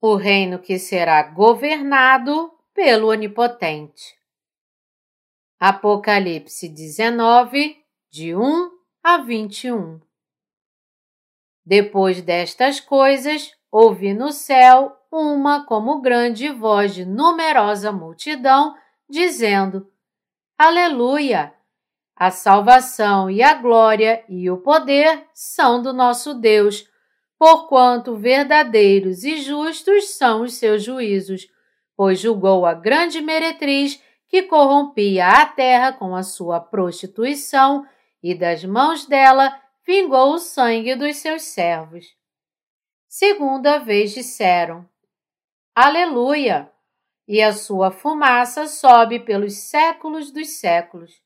o reino que será governado pelo Onipotente. Apocalipse 19, de 1 a 21 Depois destas coisas, ouvi no céu uma como grande voz de numerosa multidão, dizendo: Aleluia! A salvação e a glória e o poder são do nosso Deus, porquanto verdadeiros e justos são os seus juízos, pois julgou a grande meretriz que corrompia a terra com a sua prostituição, e das mãos dela vingou o sangue dos seus servos. Segunda vez disseram: Aleluia! E a sua fumaça sobe pelos séculos dos séculos.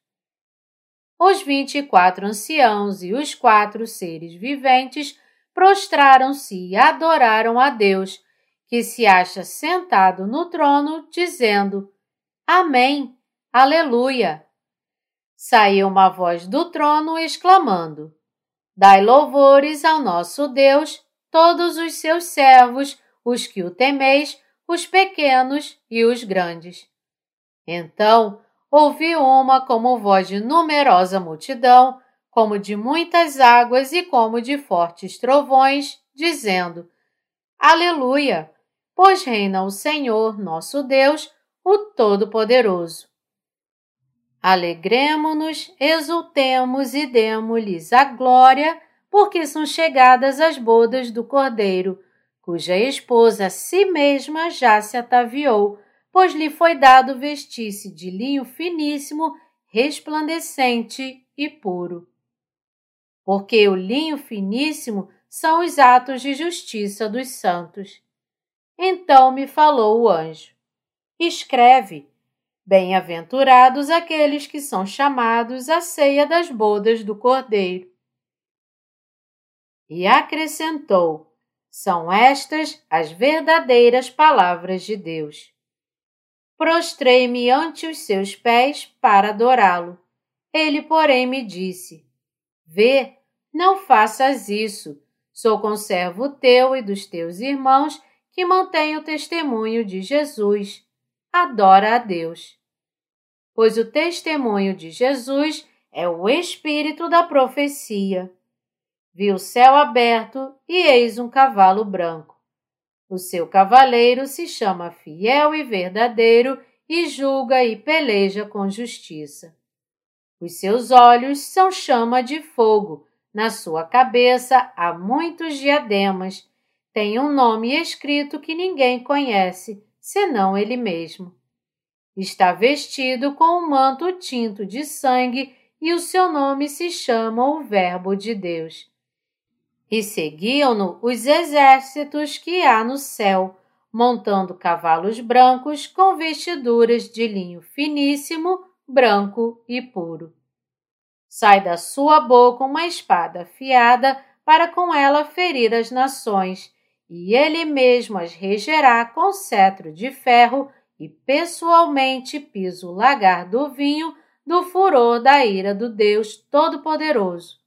Os vinte e quatro anciãos e os quatro seres viventes prostraram-se e adoraram a Deus, que se acha sentado no trono, dizendo: Amém, Aleluia! Saiu uma voz do trono exclamando: Dai louvores ao nosso Deus, todos os seus servos, os que o temeis, os pequenos e os grandes. Então ouvi uma como voz de numerosa multidão, como de muitas águas e como de fortes trovões, dizendo: Aleluia! Pois reina o Senhor, nosso Deus, o Todo-Poderoso. Alegremo-nos, exultemos e demo-lhes a glória, porque são chegadas as bodas do Cordeiro, cuja esposa a si mesma já se ataviou, pois lhe foi dado vestir-se de linho finíssimo, resplandecente e puro porque o linho finíssimo são os atos de justiça dos santos. Então me falou o anjo: Escreve: Bem-aventurados aqueles que são chamados à ceia das bodas do Cordeiro. E acrescentou: São estas as verdadeiras palavras de Deus. Prostrei-me ante os seus pés para adorá-lo. Ele, porém, me disse: Vê, não faças isso. Sou conservo teu e dos teus irmãos que mantém o testemunho de Jesus. Adora a Deus. Pois o testemunho de Jesus é o espírito da profecia. Vi o céu aberto e eis um cavalo branco. O seu cavaleiro se chama Fiel e Verdadeiro e julga e peleja com justiça. Os seus olhos são chama de fogo, na sua cabeça há muitos diademas. Tem um nome escrito que ninguém conhece, senão ele mesmo. Está vestido com um manto tinto de sangue e o seu nome se chama o Verbo de Deus. E seguiam-no os exércitos que há no céu, montando cavalos brancos com vestiduras de linho finíssimo branco e puro. Sai da sua boca uma espada afiada para com ela ferir as nações, e ele mesmo as regerá com cetro de ferro e pessoalmente pisa o lagar do vinho do furor da ira do Deus Todo-Poderoso.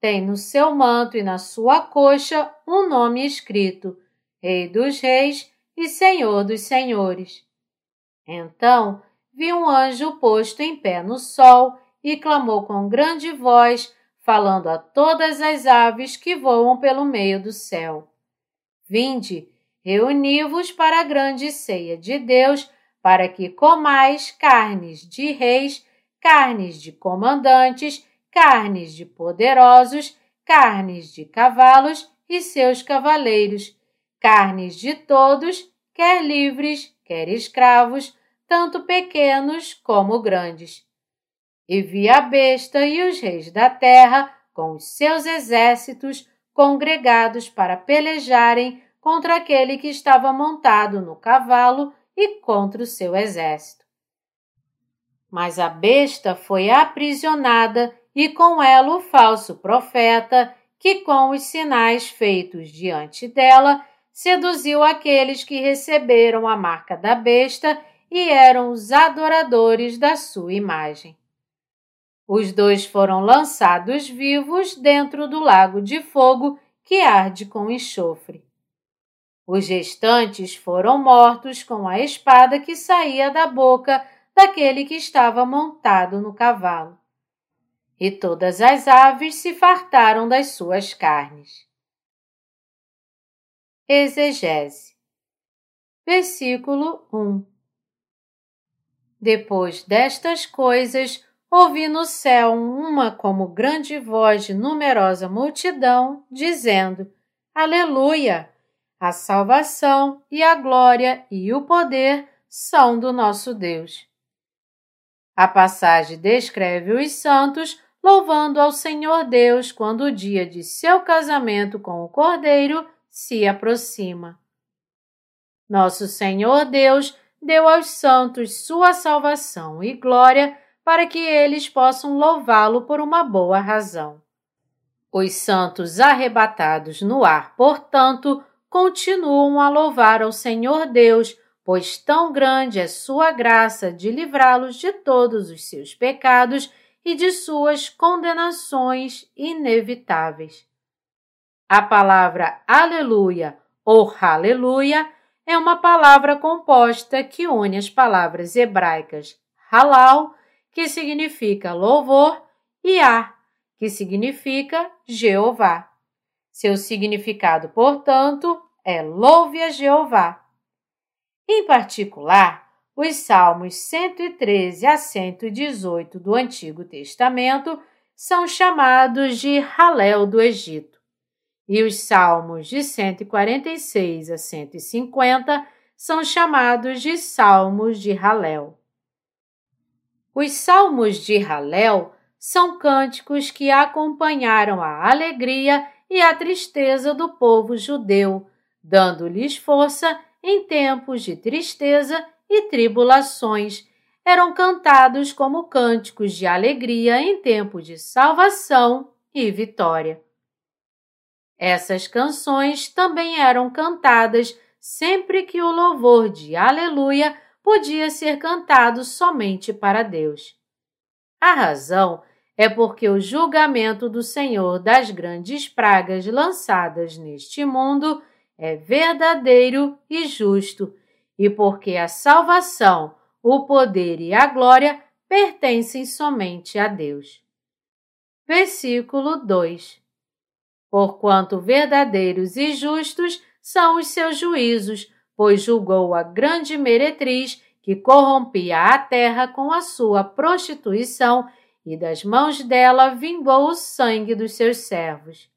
Tem no seu manto e na sua coxa um nome escrito: Rei dos Reis e Senhor dos Senhores. Então vi um anjo posto em pé no sol e clamou com grande voz, falando a todas as aves que voam pelo meio do céu: Vinde, reuni-vos para a grande ceia de Deus, para que comais carnes de reis, carnes de comandantes, carnes de poderosos, carnes de cavalos e seus cavaleiros, carnes de todos, quer livres, quer escravos, tanto pequenos como grandes. E vi a besta e os reis da terra, com os seus exércitos, congregados para pelejarem contra aquele que estava montado no cavalo e contra o seu exército. Mas a besta foi aprisionada e com ela o falso profeta, que com os sinais feitos diante dela seduziu aqueles que receberam a marca da besta e eram os adoradores da sua imagem. Os dois foram lançados vivos dentro do lago de fogo que arde com enxofre. Os restantes foram mortos com a espada que saía da boca daquele que estava montado no cavalo. E todas as aves se fartaram das suas carnes. Exegese. Versículo 1 Depois destas coisas, ouvi no céu uma como grande voz de numerosa multidão, dizendo: Aleluia! A salvação e a glória e o poder são do nosso Deus. A passagem descreve os santos louvando ao Senhor Deus quando o dia de seu casamento com o Cordeiro se aproxima. Nosso Senhor Deus deu aos santos sua salvação e glória para que eles possam louvá-lo por uma boa razão. Os santos arrebatados no ar, portanto, continuam a louvar ao Senhor Deus, pois tão grande é sua graça de livrá-los de todos os seus pecados e de suas condenações inevitáveis. A palavra aleluia ou aleluia é uma palavra composta que une as palavras hebraicas halal, que significa louvor, e a, que significa Jeová. Seu significado, portanto, é louve a Jeová. Em particular, os Salmos 113 a 118 do Antigo Testamento são chamados de Halel do Egito e os salmos de 146 a 150 são chamados de salmos de Halel. Os salmos de Halel são cânticos que acompanharam a alegria e a tristeza do povo judeu, dando-lhes força em tempos de tristeza e tribulações. Eram cantados como cânticos de alegria em tempo de salvação e vitória. Essas canções também eram cantadas sempre que o louvor de Aleluia podia ser cantado somente para Deus. A razão é porque o julgamento do Senhor das grandes pragas lançadas neste mundo é verdadeiro e justo, e porque a salvação, o poder e a glória pertencem somente a Deus. Versículo 2 porquanto verdadeiros e justos são os seus juízos, pois julgou a grande meretriz que corrompia a terra com a sua prostituição e das mãos dela vingou o sangue dos seus servos.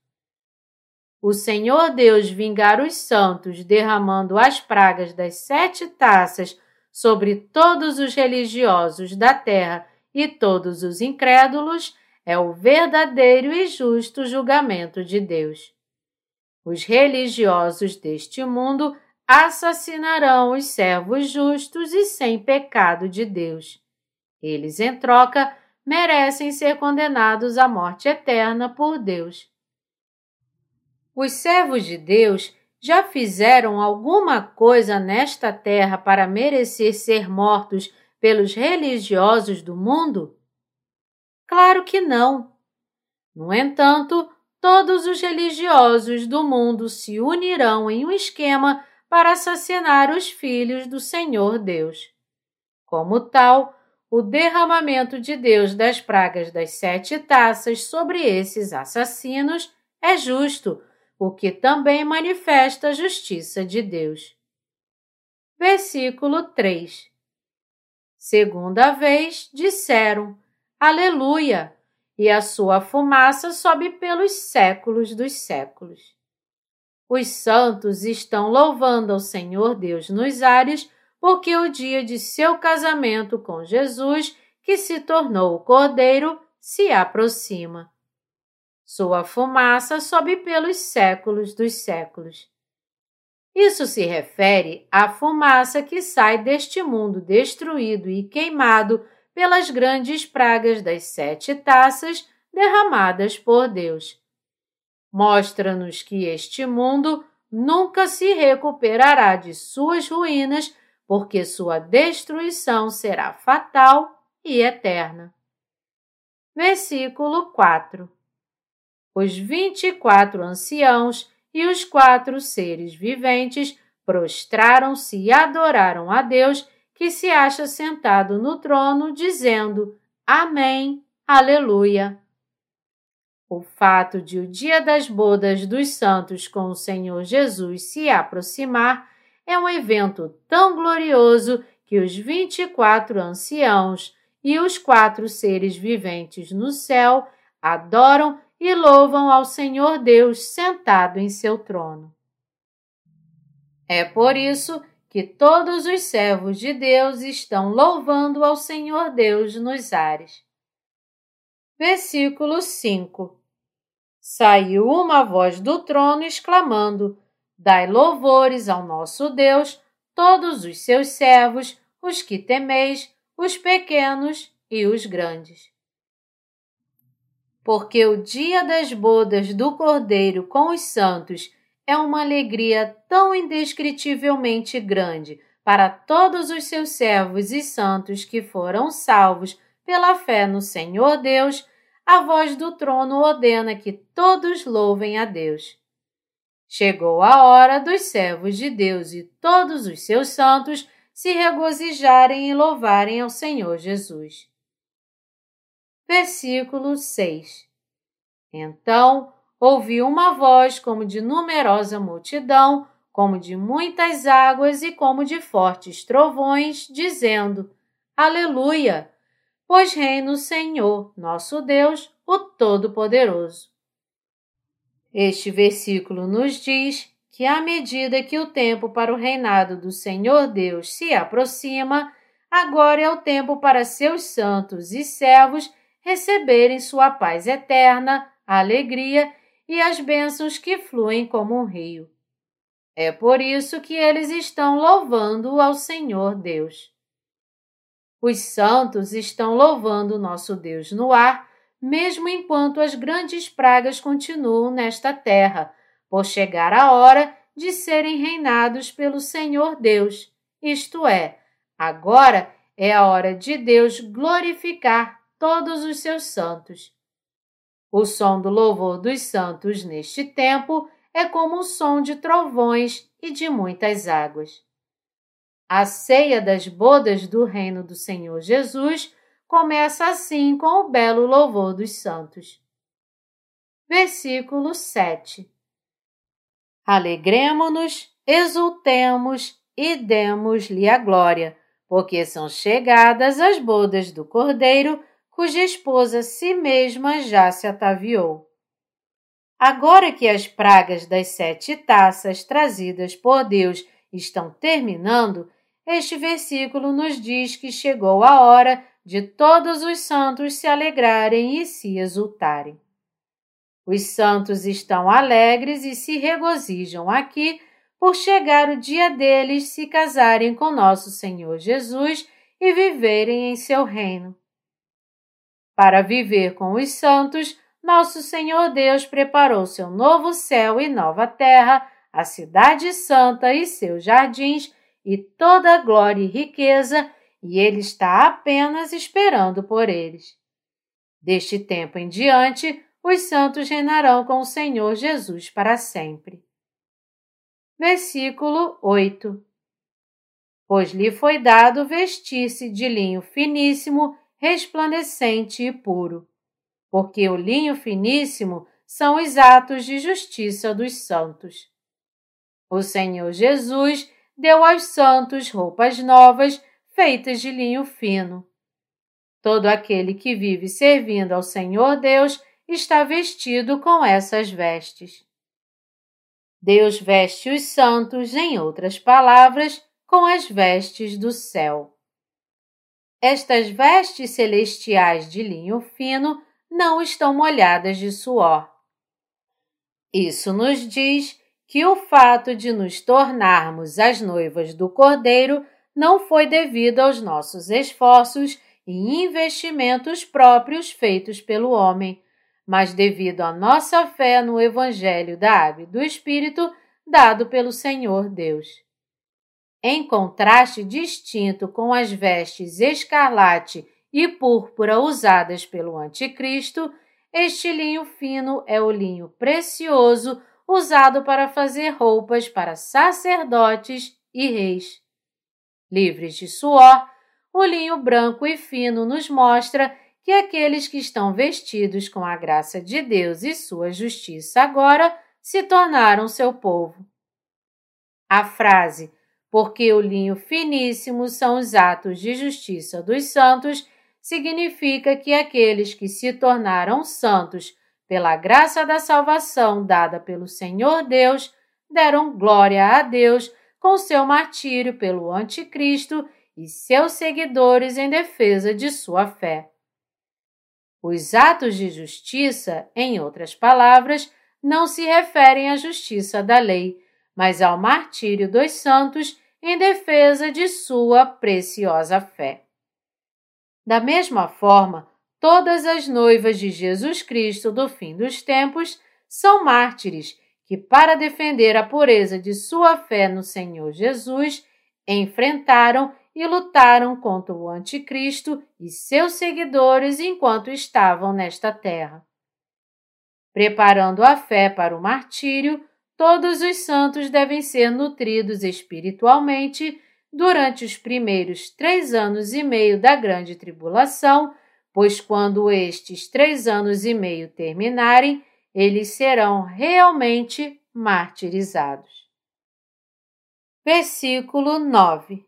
O Senhor Deus vingar os santos, derramando as pragas das sete taças sobre todos os religiosos da terra e todos os incrédulos, é o verdadeiro e justo julgamento de Deus. Os religiosos deste mundo assassinarão os servos justos e sem pecado de Deus. Eles, em troca, merecem ser condenados à morte eterna por Deus. Os servos de Deus já fizeram alguma coisa nesta terra para merecer ser mortos pelos religiosos do mundo? Claro que não. No entanto, todos os religiosos do mundo se unirão em um esquema para assassinar os filhos do Senhor Deus. Como tal, o derramamento de Deus das pragas das sete taças sobre esses assassinos é justo, o que também manifesta a justiça de Deus. Versículo 3 Segunda vez disseram: Aleluia! E a sua fumaça sobe pelos séculos dos séculos. Os santos estão louvando ao Senhor Deus nos ares, porque o dia de seu casamento com Jesus, que se tornou o Cordeiro, se aproxima. Sua fumaça sobe pelos séculos dos séculos. Isso se refere à fumaça que sai deste mundo destruído e queimado pelas grandes pragas das sete taças derramadas por Deus. Mostra-nos que este mundo nunca se recuperará de suas ruínas, porque sua destruição será fatal e eterna. Versículo 4 Os vinte e quatro anciãos e os quatro seres viventes prostraram-se e adoraram a Deus que se acha sentado no trono, dizendo: Amém, Aleluia. O fato de o dia das bodas dos santos com o Senhor Jesus se aproximar é um evento tão glorioso que os vinte e quatro anciãos e os quatro seres viventes no céu adoram e louvam ao Senhor Deus sentado em seu trono. É por isso que todos os servos de Deus estão louvando ao Senhor Deus nos ares. Versículo 5 Saiu uma voz do trono exclamando: Dai louvores ao nosso Deus, todos os seus servos, os que temeis, os pequenos e os grandes. Porque o dia das bodas do Cordeiro com os santos é uma alegria tão indescritivelmente grande para todos os seus servos e santos que foram salvos pela fé no Senhor Deus a voz do trono ordena que todos louvem a Deus. Chegou a hora dos servos de Deus e todos os seus santos se regozijarem e louvarem ao Senhor Jesus. Versículo 6 Então ouvi uma voz como de numerosa multidão, como de muitas águas e como de fortes trovões, dizendo: Aleluia! pois reina o Senhor, nosso Deus, o Todo-Poderoso. Este versículo nos diz que, à medida que o tempo para o reinado do Senhor Deus se aproxima, agora é o tempo para seus santos e servos receberem sua paz eterna, alegria e as bênçãos que fluem como um rio. É por isso que eles estão louvando ao Senhor Deus. Os santos estão louvando nosso Deus no ar, mesmo enquanto as grandes pragas continuam nesta terra, por chegar a hora de serem reinados pelo Senhor Deus. Isto é, agora é a hora de Deus glorificar todos os seus santos. O som do louvor dos santos neste tempo é como o som de trovões e de muitas águas. A ceia das bodas do reino do Senhor Jesus começa assim com o belo louvor dos santos. Versículo 7 Alegremo-nos, exultemos e demos-lhe a glória, porque são chegadas as bodas do Cordeiro, cuja esposa si mesma já se ataviou. Agora que as pragas das sete taças trazidas por Deus estão terminando, este versículo nos diz que chegou a hora de todos os santos se alegrarem e se exultarem. Os santos estão alegres e se regozijam aqui por chegar o dia deles se casarem com nosso Senhor Jesus e viverem em seu reino. Para viver com os santos, nosso Senhor Deus preparou seu novo céu e nova terra, a cidade santa e seus jardins e toda a glória e riqueza, e ele está apenas esperando por eles. Deste tempo em diante, os santos reinarão com o Senhor Jesus para sempre. Versículo 8 Pois lhe foi dado vestir-se de linho finíssimo, resplandecente e puro, porque o linho finíssimo são os atos de justiça dos santos. O Senhor Jesus deu aos santos roupas novas feitas de linho fino. Todo aquele que vive servindo ao Senhor Deus está vestido com essas vestes. Deus veste os santos, em outras palavras, com as vestes do céu. Estas vestes celestiais de linho fino não estão molhadas de suor. Isso nos diz que o fato de nos tornarmos as noivas do Cordeiro não foi devido aos nossos esforços e investimentos próprios feitos pelo homem, mas devido à nossa fé no Evangelho da Água e do Espírito dado pelo Senhor Deus. Em contraste distinto com as vestes escarlate e púrpura usadas pelo Anticristo, este linho fino é o linho precioso usado para fazer roupas para sacerdotes e reis. Livres de suor, o linho branco e fino nos mostra que aqueles que estão vestidos com a graça de Deus e sua justiça agora se tornaram seu povo. A frase porque o linho finíssimo são os atos de justiça dos santos significa que aqueles que se tornaram santos pela graça da salvação dada pelo Senhor Deus deram glória a Deus com seu martírio pelo Anticristo e seus seguidores em defesa de sua fé. Os atos de justiça, em outras palavras, não se referem à justiça da lei, mas ao martírio dos santos em defesa de sua preciosa fé. Da mesma forma, todas as noivas de Jesus Cristo do fim dos tempos são mártires que, para defender a pureza de sua fé no Senhor Jesus, enfrentaram e lutaram contra o Anticristo e seus seguidores enquanto estavam nesta terra. Preparando a fé para o martírio, todos os santos devem ser nutridos espiritualmente durante os primeiros três anos e meio da grande tribulação, pois quando estes três anos e meio terminarem, eles serão realmente martirizados. Versículo 9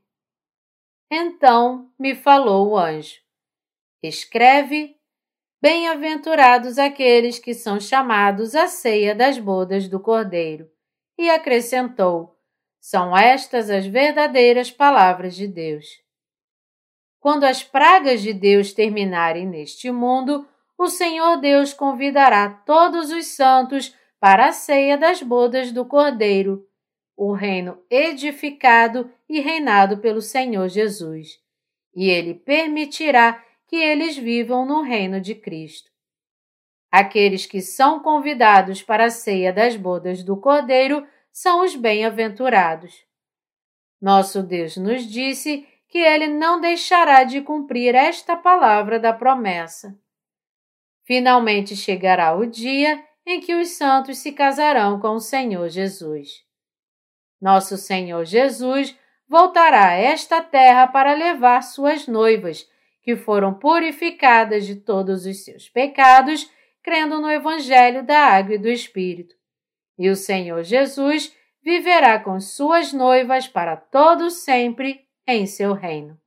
Então me falou o anjo: Escreve Bem-aventurados aqueles que são chamados à ceia das bodas do Cordeiro. E acrescentou: São estas as verdadeiras palavras de Deus. Quando as pragas de Deus terminarem neste mundo, o Senhor Deus convidará todos os santos para a ceia das bodas do Cordeiro, o reino edificado e reinado pelo Senhor Jesus. E ele permitirá que eles vivam no reino de Cristo. Aqueles que são convidados para a ceia das bodas do Cordeiro são os bem-aventurados. Nosso Deus nos disse que ele não deixará de cumprir esta palavra da promessa. Finalmente chegará o dia em que os santos se casarão com o Senhor Jesus. Nosso Senhor Jesus voltará a esta terra para levar suas noivas que foram purificadas de todos os seus pecados, crendo no Evangelho da Água e do Espírito. E o Senhor Jesus viverá com suas noivas para todo sempre em seu reino.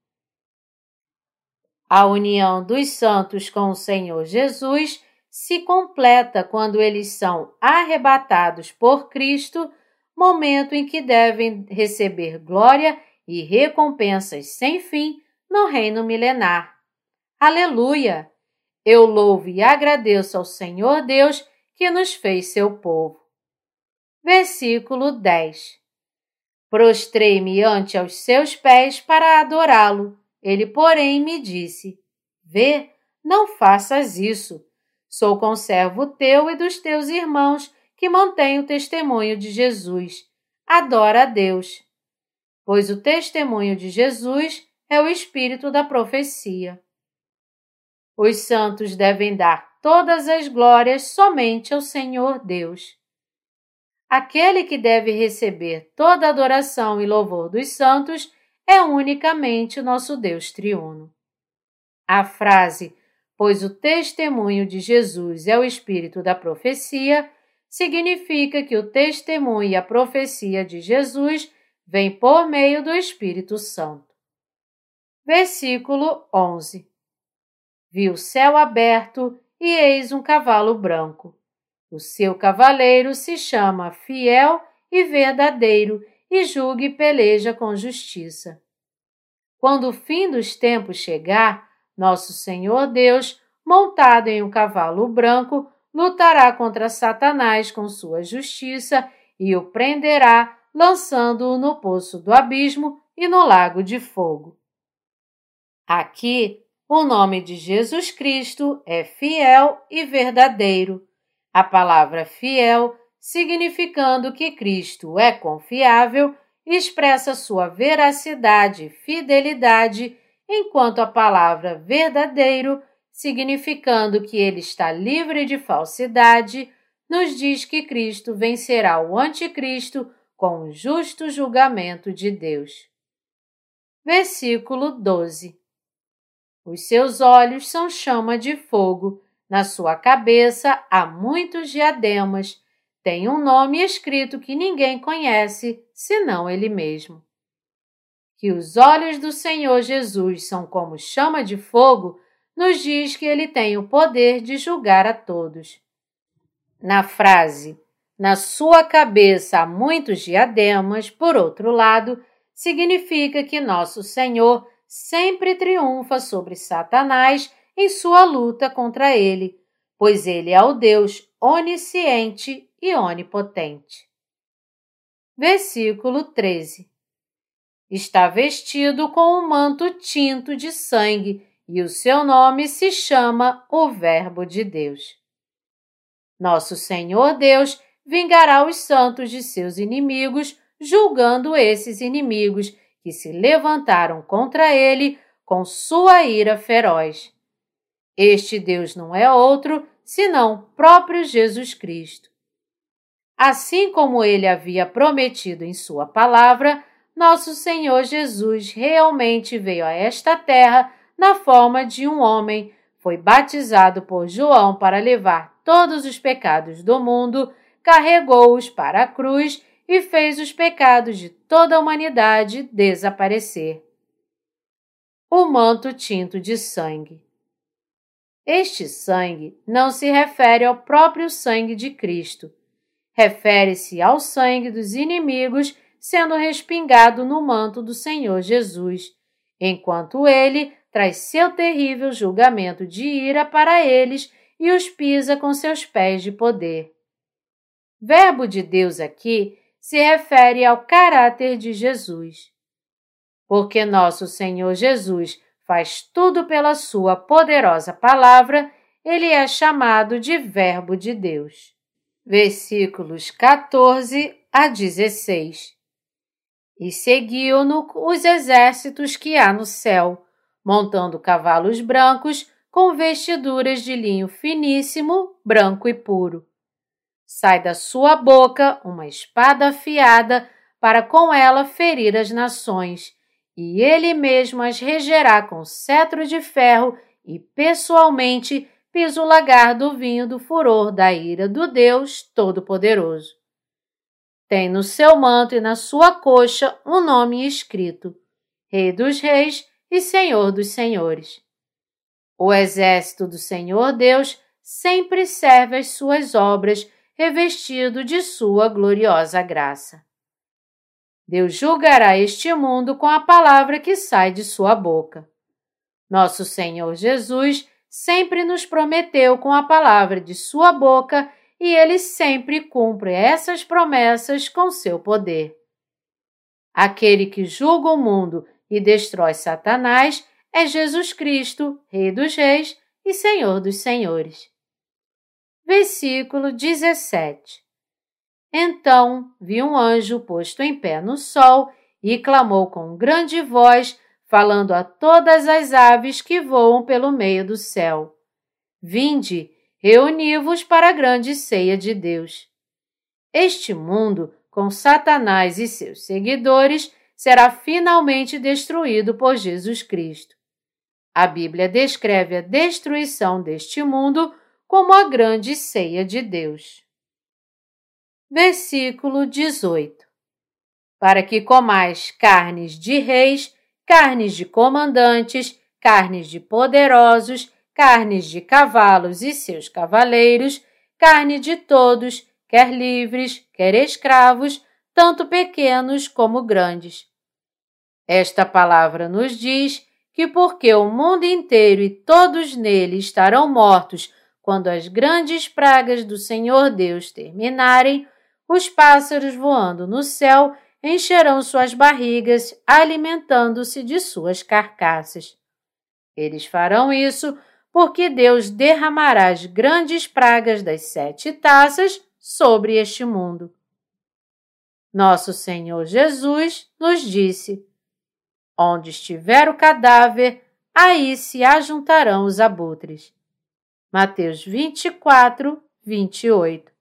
A união dos santos com o Senhor Jesus se completa quando eles são arrebatados por Cristo, momento em que devem receber glória e recompensas sem fim no reino milenar. Aleluia! Eu louvo e agradeço ao Senhor Deus que nos fez seu povo. Versículo 10 Prostrei-me ante aos seus pés para adorá-lo. Ele, porém, me disse: Vê, não faças isso. Sou conservo teu e dos teus irmãos que mantêm o testemunho de Jesus. Adora a Deus. Pois o testemunho de Jesus é o espírito da profecia. Os santos devem dar todas as glórias somente ao Senhor Deus. Aquele que deve receber toda adoração e louvor dos santos é unicamente nosso Deus triuno. A frase, pois o testemunho de Jesus é o espírito da profecia, significa que o testemunho e a profecia de Jesus vem por meio do Espírito Santo. Versículo 11 Vi o céu aberto e eis um cavalo branco. O seu cavaleiro se chama Fiel e Verdadeiro e julga e peleja com justiça. Quando o fim dos tempos chegar, nosso Senhor Deus, montado em um cavalo branco, lutará contra Satanás com sua justiça e o prenderá, lançando-o no poço do abismo e no lago de fogo. Aqui, o nome de Jesus Cristo é fiel e verdadeiro. A palavra fiel, significando que Cristo é confiável, expressa sua veracidade e fidelidade, enquanto a palavra verdadeiro, significando que ele está livre de falsidade, nos diz que Cristo vencerá o Anticristo com o justo julgamento de Deus. Versículo 12 Os seus olhos são chama de fogo, na sua cabeça há muitos diademas, tem um nome escrito que ninguém conhece, senão ele mesmo. Que os olhos do Senhor Jesus são como chama de fogo, nos diz que ele tem o poder de julgar a todos. Na frase, na sua cabeça há muitos diademas, por outro lado, significa que nosso Senhor sempre triunfa sobre Satanás em sua luta contra ele, pois ele é o Deus onisciente e onipotente. Versículo 13 Está vestido com um manto tinto de sangue e o seu nome se chama o Verbo de Deus. Nosso Senhor Deus vingará os santos de seus inimigos julgando esses inimigos que se levantaram contra ele com sua ira feroz. Este Deus não é outro senão próprio Jesus Cristo. Assim como ele havia prometido em sua palavra, nosso Senhor Jesus realmente veio a esta terra na forma de um homem, foi batizado por João para levar todos os pecados do mundo, carregou-os para a cruz e fez os pecados de toda a humanidade desaparecer. O manto tinto de sangue. Este sangue não se refere ao próprio sangue de Cristo. Refere-se ao sangue dos inimigos sendo respingado no manto do Senhor Jesus, enquanto ele traz seu terrível julgamento de ira para eles e os pisa com seus pés de poder. Verbo de Deus aqui se refere ao caráter de Jesus. Porque nosso Senhor Jesus faz tudo pela Sua poderosa palavra, ele é chamado de Verbo de Deus. Versículos 14 a 16. E seguiu-no os exércitos que há no céu, montando cavalos brancos com vestiduras de linho finíssimo, branco e puro sai da sua boca uma espada afiada para com ela ferir as nações, e ele mesmo as regerá com cetro de ferro e pessoalmente pisa o lagar do vinho do furor da ira do Deus Todo-Poderoso. Tem no seu manto e na sua coxa um nome escrito: Rei dos Reis e Senhor dos Senhores. O exército do Senhor Deus sempre serve as suas obras revestido de sua gloriosa graça. Deus julgará este mundo com a palavra que sai de sua boca. Nosso Senhor Jesus sempre nos prometeu com a palavra de sua boca e ele sempre cumpre essas promessas com seu poder. Aquele que julga o mundo e destrói Satanás é Jesus Cristo, Rei dos Reis e Senhor dos Senhores versículo 17. Então vi um anjo posto em pé no sol e clamou com grande voz, falando a todas as aves que voam pelo meio do céu: Vinde, reuni-vos para a grande ceia de Deus. Este mundo, com Satanás e seus seguidores, será finalmente destruído por Jesus Cristo. A Bíblia descreve a destruição deste mundo como a grande ceia de Deus. Versículo 18: Para que comais carnes de reis, carnes de comandantes, carnes de poderosos, carnes de cavalos e seus cavaleiros, carne de todos, quer livres, quer escravos, tanto pequenos como grandes. Esta palavra nos diz que porque o mundo inteiro e todos nele estarão mortos quando as grandes pragas do Senhor Deus terminarem, os pássaros voando no céu encherão suas barrigas, alimentando-se de suas carcaças. Eles farão isso porque Deus derramará as grandes pragas das sete taças sobre este mundo. Nosso Senhor Jesus nos disse: Onde estiver o cadáver, aí se ajuntarão os abutres. Mateus 24, 28.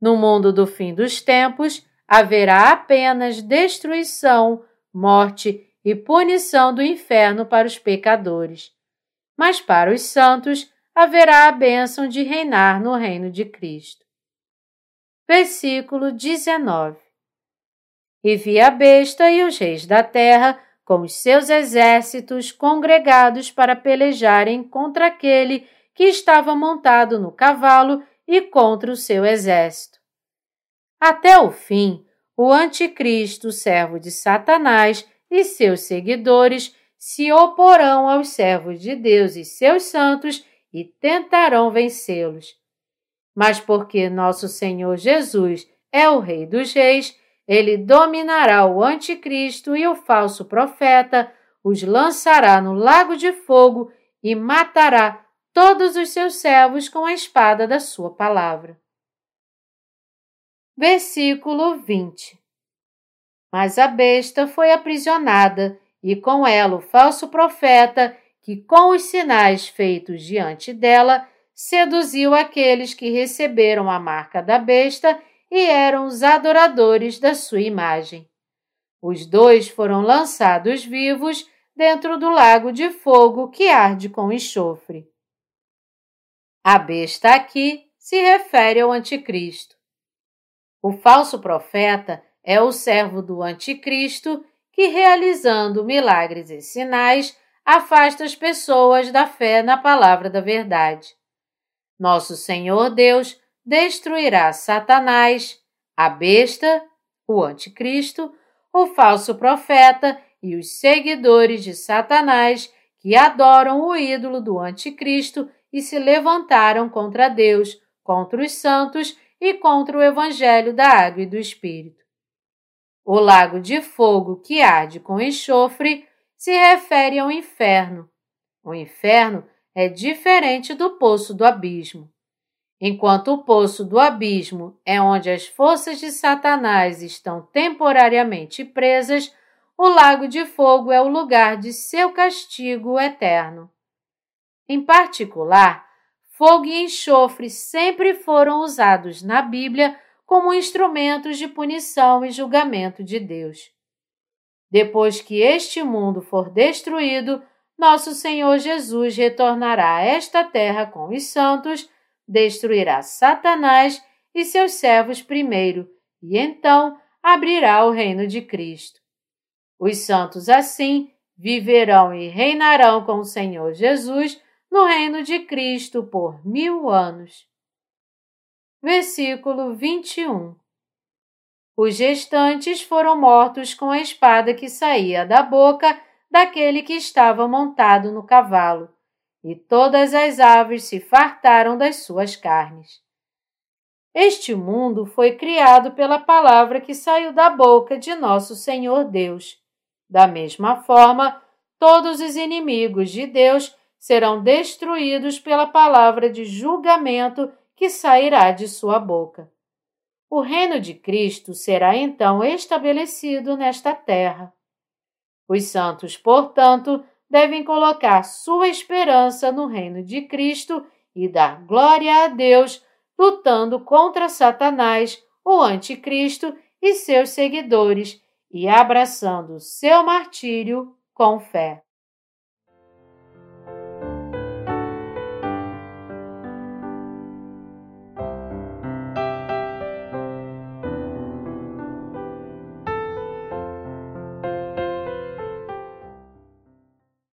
No mundo do fim dos tempos, haverá apenas destruição, morte e punição do inferno para os pecadores. Mas para os santos haverá a bênção de reinar no reino de Cristo. Versículo 19 E vi a besta e os reis da terra com os seus exércitos congregados para pelejarem contra aquele que estava montado no cavalo e contra o seu exército. Até o fim, o Anticristo, servo de Satanás, e seus seguidores se oporão aos servos de Deus e seus santos e tentarão vencê-los. Mas porque nosso Senhor Jesus é o Rei dos Reis, ele dominará o Anticristo e o falso profeta, os lançará no lago de fogo e matará todos os seus servos com a espada da sua palavra. Versículo 20 Mas a besta foi aprisionada, e com ela o falso profeta, que com os sinais feitos diante dela, seduziu aqueles que receberam a marca da besta e eram os adoradores da sua imagem. Os dois foram lançados vivos dentro do lago de fogo que arde com enxofre. A besta aqui se refere ao Anticristo. O falso profeta é o servo do Anticristo que, realizando milagres e sinais, afasta as pessoas da fé na palavra da verdade. Nosso Senhor Deus destruirá Satanás, a besta, o Anticristo, o falso profeta e os seguidores de Satanás que adoram o ídolo do Anticristo e se levantaram contra Deus, contra os santos e contra o Evangelho da Água e do Espírito. O lago de fogo que arde com enxofre se refere ao inferno. O inferno é diferente do poço do abismo. Enquanto o poço do abismo é onde as forças de Satanás estão temporariamente presas, o lago de fogo é o lugar de seu castigo eterno. Em particular, Fogo e enxofre sempre foram usados na Bíblia como instrumentos de punição e julgamento de Deus. Depois que este mundo for destruído, nosso Senhor Jesus retornará a esta terra com os santos, destruirá Satanás e seus servos primeiro, e então abrirá o reino de Cristo. Os santos, assim, viverão e reinarão com o Senhor Jesus no reino de Cristo por mil anos. Versículo 21 Os gestantes foram mortos com a espada que saía da boca daquele que estava montado no cavalo, e todas as aves se fartaram das suas carnes. Este mundo foi criado pela palavra que saiu da boca de nosso Senhor Deus. Da mesma forma, todos os inimigos de Deus serão destruídos pela palavra de julgamento que sairá de sua boca. O reino de Cristo será então estabelecido nesta terra. Os santos, portanto, devem colocar sua esperança no reino de Cristo e dar glória a Deus, lutando contra Satanás, o Anticristo e seus seguidores, e abraçando seu martírio com fé.